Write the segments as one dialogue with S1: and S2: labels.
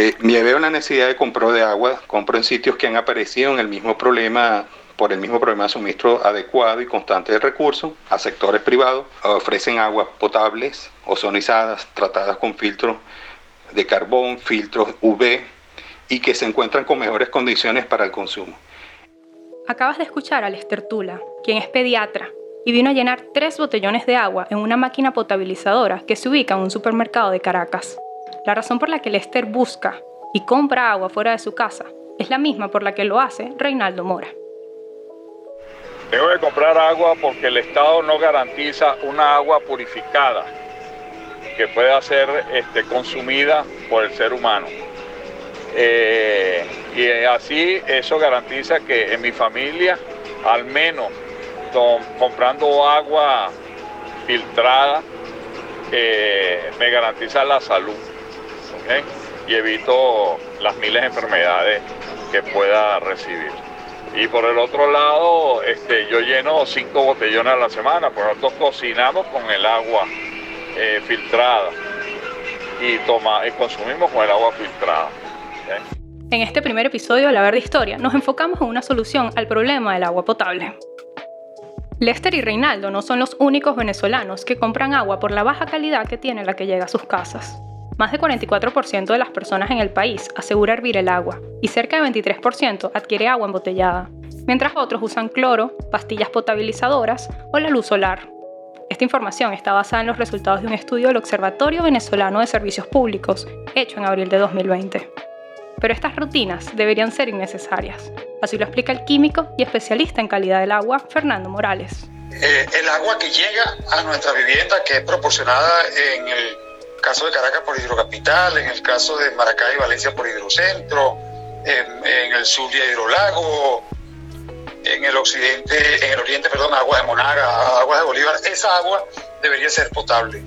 S1: Eh, veo la necesidad de comprar de agua, compro en sitios que han aparecido en el mismo problema por el mismo problema de suministro adecuado y constante de recursos a sectores privados, ofrecen aguas potables, ozonizadas, tratadas con filtros de carbón, filtros UV y que se encuentran con mejores condiciones para el consumo.
S2: Acabas de escuchar a Lester Tula, quien es pediatra y vino a llenar tres botellones de agua en una máquina potabilizadora que se ubica en un supermercado de Caracas. La razón por la que Lester busca y compra agua fuera de su casa es la misma por la que lo hace Reinaldo Mora.
S3: Tengo que comprar agua porque el Estado no garantiza una agua purificada que pueda ser este, consumida por el ser humano. Eh, y así eso garantiza que en mi familia, al menos comprando agua filtrada, eh, me garantiza la salud y evito las miles de enfermedades que pueda recibir. Y por el otro lado, este, yo lleno cinco botellones a la semana, pues nosotros cocinamos con el agua eh, filtrada y, toma, consumimos con el agua filtrada.
S2: En este primer episodio de La Verde Historia nos enfocamos en una solución al problema del agua potable. Lester y Reinaldo no son los únicos venezolanos que compran agua por la baja calidad que tiene la que llega a sus casas. Más de 44% de las personas en el país asegura hervir el agua y cerca de 23% adquiere agua embotellada, mientras otros usan cloro, pastillas potabilizadoras o la luz solar. Esta información está basada en los resultados de un estudio del Observatorio Venezolano de Servicios Públicos, hecho en abril de 2020. Pero estas rutinas deberían ser innecesarias. Así lo explica el químico y especialista en calidad del agua, Fernando Morales.
S4: Eh, el agua que llega a nuestra vivienda, que es proporcionada en el caso de Caracas por Hidrocapital, en el caso de Maracay y Valencia por Hidrocentro, en, el sur de Hidrolago, en el occidente, en el oriente, perdón, aguas de Monaga, aguas de Bolívar, esa agua debería ser potable.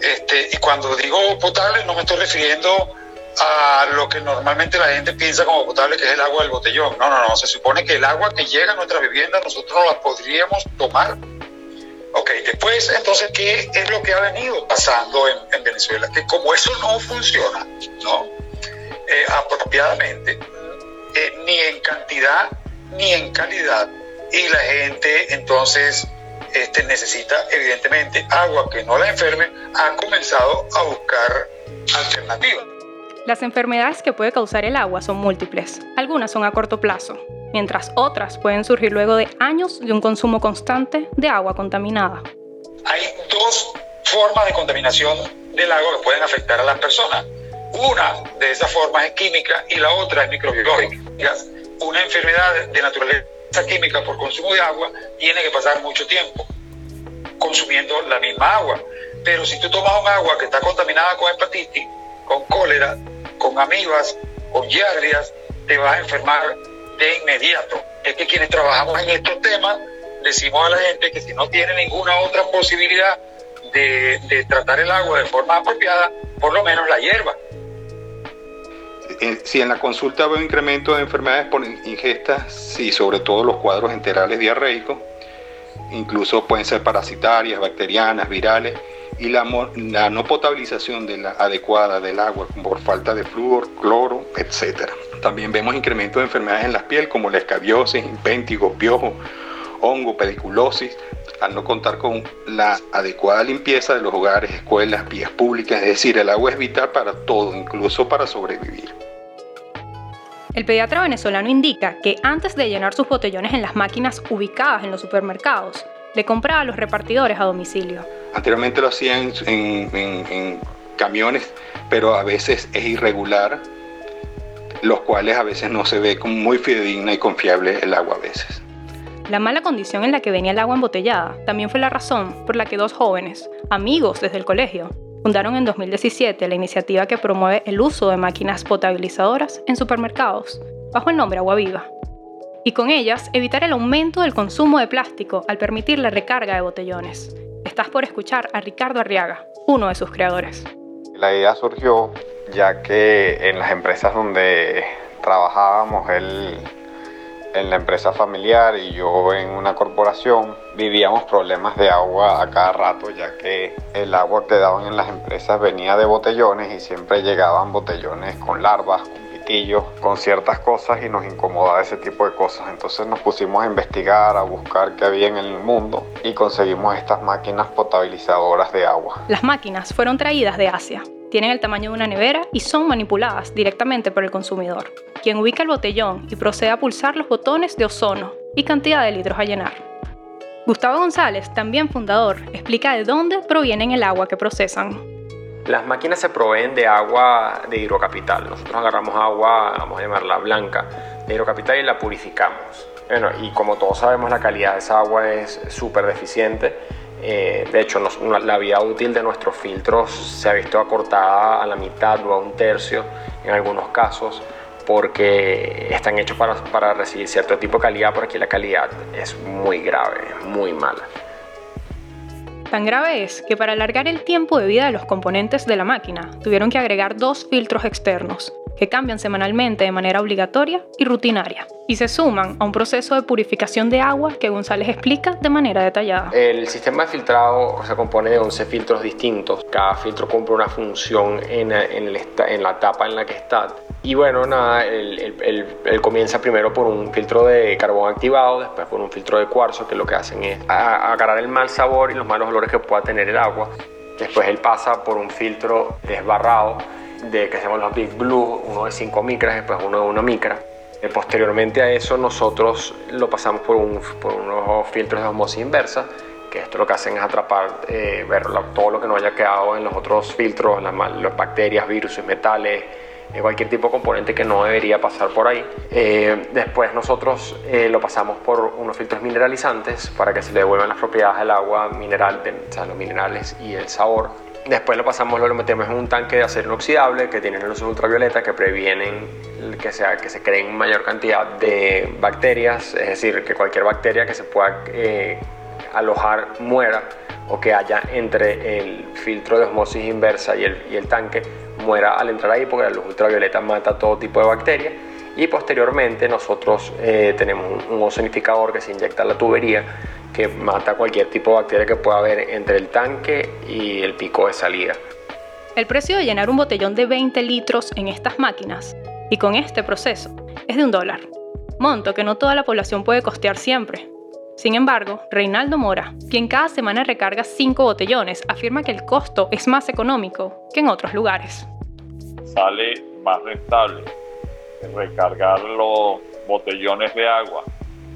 S4: Este, y cuando digo potable no me estoy refiriendo a lo que normalmente la gente piensa como potable, que es el agua del botellón. No, no, no, se supone que el agua que llega a nuestra vivienda nosotros no la podríamos tomar Ok, después, entonces, ¿qué es lo que ha venido pasando en, Venezuela? Que como eso no funciona, ¿no? Eh, apropiadamente, eh, ni en cantidad ni en calidad, y la gente entonces este, necesita evidentemente agua que no la enferme, ha comenzado a buscar alternativas.
S2: Las enfermedades que puede causar el agua son múltiples. Algunas son a corto plazo, mientras otras pueden surgir luego de años de un consumo constante de agua contaminada.
S4: Hay dos formas de contaminación del agua que pueden afectar a las personas. Una de esas formas es química y la otra es microbiológica. Una enfermedad de naturaleza química por consumo de agua tiene que pasar mucho tiempo consumiendo la misma agua. Pero si tú tomas un agua que está contaminada con hepatitis, con cólera, con amibas, con diarreas, te vas a enfermar de inmediato. Es que quienes trabajamos en estos temas decimos a la gente que si no tiene ninguna otra posibilidad de, tratar el agua de forma apropiada, por lo menos la hierba.
S1: Si en la consulta veo incremento de enfermedades por ingesta, sí, sobre todo los cuadros enterales diarreicos, incluso pueden ser parasitarias, bacterianas, virales, y la, no potabilización de la adecuada del agua por falta de flúor, cloro, etc. También vemos incremento de enfermedades en la piel como la escabiosis, impéntigo, piojo, hongo, pediculosis, al no contar con la adecuada limpieza de los hogares, escuelas, vías públicas, es decir, el agua es vital para todo, incluso para sobrevivir.
S2: El pediatra venezolano indica que antes de llenar sus botellones en las máquinas ubicadas en los supermercados, le compraba a los repartidores a domicilio.
S1: Anteriormente lo hacían en, camiones, pero a veces es irregular, los cuales a veces no se ve como muy fidedigna y confiable el agua a veces.
S2: La mala condición en la que venía el agua embotellada también fue la razón por la que dos jóvenes, amigos desde el colegio, fundaron en 2017 la iniciativa que promueve el uso de máquinas potabilizadoras en supermercados, bajo el nombre Agua Viva y con ellas evitar el aumento del consumo de plástico al permitir la recarga de botellones. Estás por escuchar a Ricardo Arriaga, uno de sus creadores.
S5: La idea surgió ya que en las empresas donde trabajábamos él en la empresa familiar y yo en una corporación vivíamos problemas de agua a cada rato ya que el agua que daban en las empresas venía de botellones y siempre llegaban botellones con larvas, pitillos, con ciertas cosas y nos incomodaba ese tipo de cosas. Entonces nos pusimos a investigar, a buscar qué había en el mundo y conseguimos estas máquinas potabilizadoras de agua.
S2: Las máquinas fueron traídas de Asia tienen el tamaño de una nevera y son manipuladas directamente por el consumidor, quien ubica el botellón y procede a pulsar los botones de ozono y cantidad de litros a llenar. Gustavo González, también fundador, explica de dónde provienen el agua que procesan.
S6: Las máquinas se proveen de agua de hidrocapital. Nosotros agarramos agua, vamos a llamarla blanca, de hidrocapital y la purificamos. Bueno, y como todos sabemos, la calidad de esa agua es súper deficiente eh, de hecho, la vida útil de nuestros filtros se ha visto acortada a la mitad o a un tercio en algunos casos porque están hechos para, para recibir cierto tipo de calidad, pero aquí la calidad es muy grave, muy mala.
S2: Tan grave es que para alargar el tiempo de vida de los componentes de la máquina, tuvieron que agregar dos filtros externos, que cambian semanalmente de manera obligatoria y rutinaria, y se suman a un proceso de purificación de agua que González explica de manera detallada.
S6: El sistema de filtrado se compone de 11 filtros distintos, cada filtro cumple una función en, la etapa en la que está. Y bueno, nada, él, comienza primero por un filtro de carbón activado, después por un filtro de cuarzo, que lo que hacen es agarrar el mal sabor y los malos olores que pueda tener el agua. Después él pasa por un filtro desbarrado de que se llaman los Big Blue, uno de 5 micras, después uno de 1 micra. Eh, posteriormente a eso nosotros lo pasamos por, un, por unos filtros de osmosis inversa, que esto lo que hacen es atrapar, eh, ver todo lo que no haya quedado en los otros filtros, las, las bacterias, virus, metales, eh, cualquier tipo de componente que no debería pasar por ahí. después nosotros lo pasamos por unos filtros mineralizantes para que se le devuelvan las propiedades del agua mineral, o sea, los minerales y el sabor. Después lo pasamos, lo metemos en un tanque de acero inoxidable que tiene luces ultravioleta que previenen que, sea, que se creen mayor cantidad de bacterias, es decir, que cualquier bacteria que se pueda eh, alojar muera o que haya entre el filtro de osmosis inversa y el, y el tanque muera al entrar ahí porque la luz ultravioleta mata todo tipo de bacterias y posteriormente nosotros eh, tenemos un, un ozonificador que se inyecta en la tubería que mata cualquier tipo de bacteria que pueda haber entre el tanque y el pico de salida.
S2: El precio de llenar un botellón de 20 litros en estas máquinas y con este proceso es de un dólar, monto que no toda la población puede costear siempre. Sin embargo, Reinaldo Mora, quien cada semana recarga 5 botellones, afirma que el costo es más económico que en otros lugares.
S3: Sale más rentable recargar los botellones de agua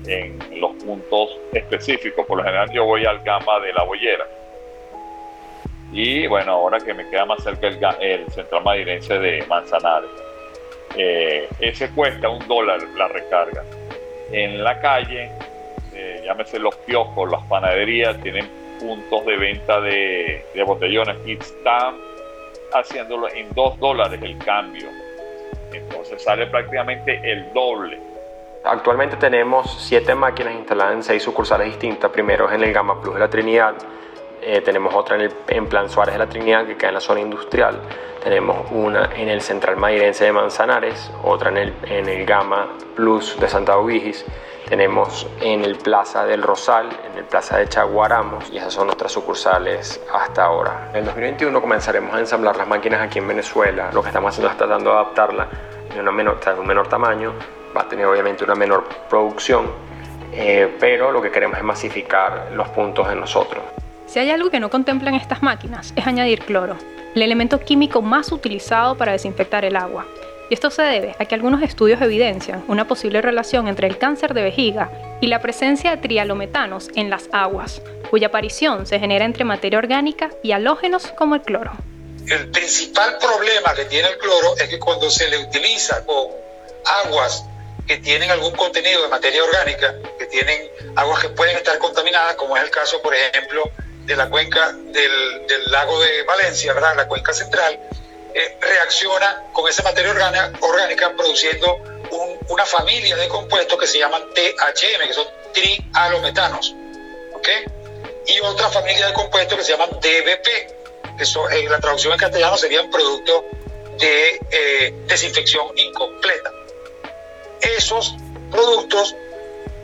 S3: en los puntos específicos. Por lo general yo voy al gama de la bollera. Y bueno, ahora que me queda más cerca el, el central madirense de Manzanares. Eh, ese cuesta un dólar la recarga. En la calle, eh, llámese los piojos, las panaderías, tienen puntos de venta de, de botellones y están haciéndolo en dos dólares el cambio. Entonces sale prácticamente el doble
S6: Actualmente tenemos siete máquinas instaladas en seis sucursales distintas. Primero es en el Gama Plus de la Trinidad, eh, tenemos otra en, el, en Plan Suárez de la Trinidad que queda en la zona industrial, tenemos una en el Central Mairense de Manzanares, otra en el, en el Gama Plus de Santa Ubigis, tenemos en el Plaza del Rosal, en el Plaza de Chaguaramos y esas son nuestras sucursales hasta ahora. En el 2021 comenzaremos a ensamblar las máquinas aquí en Venezuela, lo que estamos haciendo es tratando de adaptarla de, una menor, un menor tamaño va a tener obviamente una menor producción, eh, pero lo que queremos es masificar los puntos en nosotros.
S2: Si hay algo que no contemplan estas máquinas es añadir cloro, el elemento químico más utilizado para desinfectar el agua. Y esto se debe a que algunos estudios evidencian una posible relación entre el cáncer de vejiga y la presencia de trialometanos en las aguas, cuya aparición se genera entre materia orgánica y halógenos como el cloro.
S4: El principal problema que tiene el cloro es que cuando se le utiliza con aguas que tienen algún contenido de materia orgánica, que tienen aguas que pueden estar contaminadas, como es el caso, por ejemplo, de la cuenca del, lago de Valencia, ¿verdad? la cuenca central, eh, reacciona con esa materia orgánica, produciendo una familia de compuestos que se llaman THM, que son trialometanos. ¿ok? Y otra familia de compuestos que se llaman DBP, que en la traducción en castellano serían productos de eh, desinfección incompleta esos productos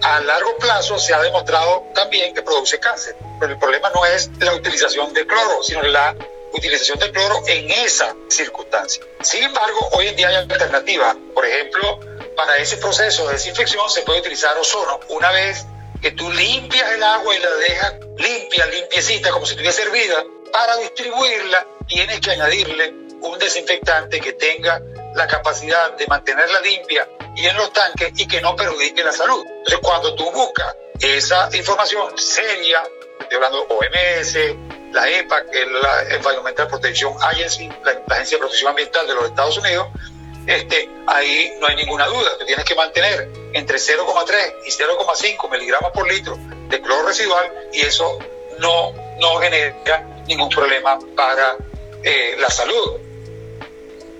S4: a largo plazo se ha demostrado también que produce cáncer. Pero el problema no es la utilización de cloro, sino la utilización de cloro en esa circunstancia. Sin embargo, hoy en día hay alternativas. Por ejemplo, para ese proceso de desinfección se puede utilizar ozono. Una vez que tú limpias el agua y la dejas limpia, limpiecita, como si estuviese hervida, para distribuirla tienes que añadirle un desinfectante que tenga la capacidad de mantenerla limpia y en los tanques y que no perjudique la salud. Entonces, cuando tú buscas esa información seria, estoy hablando OMS, la EPA, que es la Environmental Protection Agency, la, Agencia de Protección Ambiental de los Estados Unidos, este, ahí no hay ninguna duda, tú tienes que mantener entre 0,3 y 0,5 miligramos por litro de cloro residual y eso no, no genera ningún problema para eh, la salud.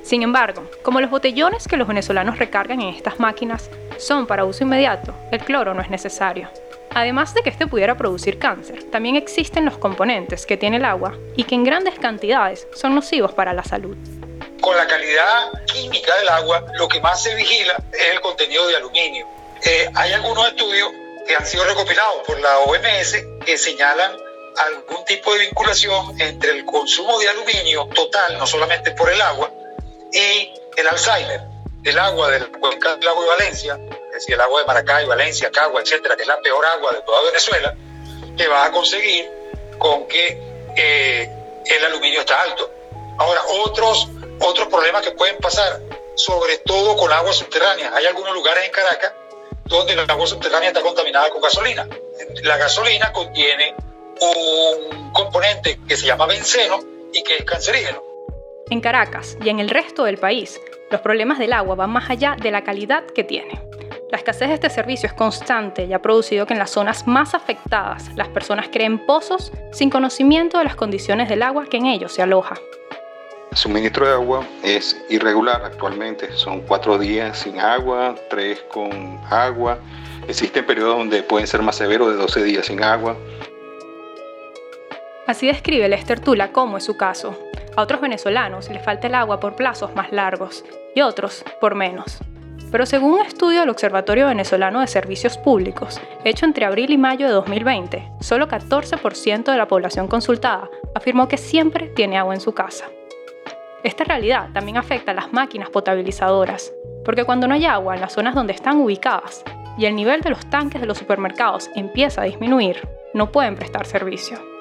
S2: Sin embargo, como los botellones que los venezolanos recargan en estas máquinas son para uso inmediato, el cloro no es necesario. Además de que este pudiera producir cáncer, también existen los componentes que tiene el agua y que en grandes cantidades son nocivos para la salud.
S4: Con la calidad química del agua, lo que más se vigila es el contenido de aluminio. Eh, hay algunos estudios que han sido recopilados por la OMS que señalan algún tipo de vinculación entre el consumo de aluminio total, no solamente por el agua, y el Alzheimer, el agua del cuenca del agua de Valencia, es decir, el agua de Maracay, Valencia, Cagua, etcétera, que es la peor agua de toda Venezuela, que va a conseguir con que eh, el aluminio está alto. Ahora, otros, otros problemas que pueden pasar, sobre todo con agua subterránea. Hay algunos lugares en Caracas donde el agua subterránea está contaminada con gasolina. La gasolina contiene un componente que se llama benceno y que es cancerígeno.
S2: En Caracas y en el resto del país, los problemas del agua van más allá de la calidad que tiene. La escasez de este servicio es constante y ha producido que en las zonas más afectadas las personas creen pozos sin conocimiento de las condiciones del agua que en ellos se aloja.
S1: El suministro de agua es irregular actualmente. Son cuatro días sin agua, tres con agua. Existen periodos donde pueden ser más severos de 12 días sin agua.
S2: Así describe Lester Tula cómo es su caso. A otros venezolanos les falta el agua por plazos más largos y otros por menos. Pero según un estudio del Observatorio Venezolano de Servicios Públicos, hecho entre abril y mayo de 2020, solo 14% de la población consultada afirmó que siempre tiene agua en su casa. Esta realidad también afecta a las máquinas potabilizadoras, porque cuando no hay agua en las zonas donde están ubicadas y el nivel de los tanques de los supermercados empieza a disminuir, no pueden prestar servicio.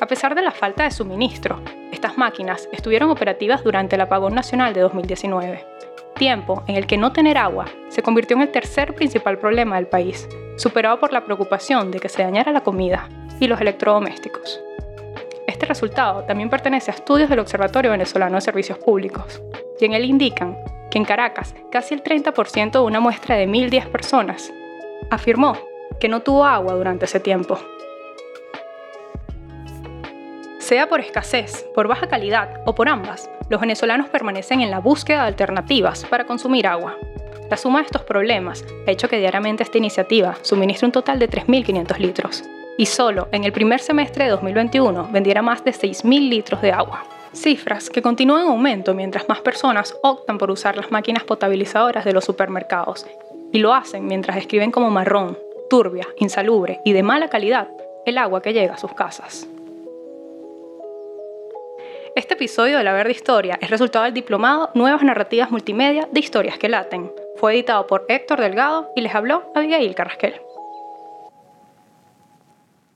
S2: A pesar de la falta de suministro, estas máquinas estuvieron operativas durante el apagón nacional de 2019, tiempo en el que no tener agua se convirtió en el tercer principal problema del país, superado por la preocupación de que se dañara la comida y los electrodomésticos. Este resultado también pertenece a estudios del Observatorio Venezolano de Servicios Públicos, y en él indican que en Caracas casi el 30% de una muestra de 1.010 personas afirmó que no tuvo agua durante ese tiempo. Sea por escasez, por baja calidad o por ambas, los venezolanos permanecen en la búsqueda de alternativas para consumir agua. La suma de estos problemas ha hecho que diariamente esta iniciativa suministre un total de 3.500 litros, y solo en el primer semestre de 2021 vendiera más de 6.000 litros de agua. Cifras que continúan en aumento mientras más personas optan por usar las máquinas potabilizadoras de los supermercados, y lo hacen mientras escriben como marrón, turbia, insalubre y de mala calidad el agua que llega a sus casas. Este episodio de La Verde Historia es resultado del diplomado Nuevas Narrativas Multimedia de Historias que Laten. Fue editado por Héctor Delgado y les habló Abigail Carrasquel.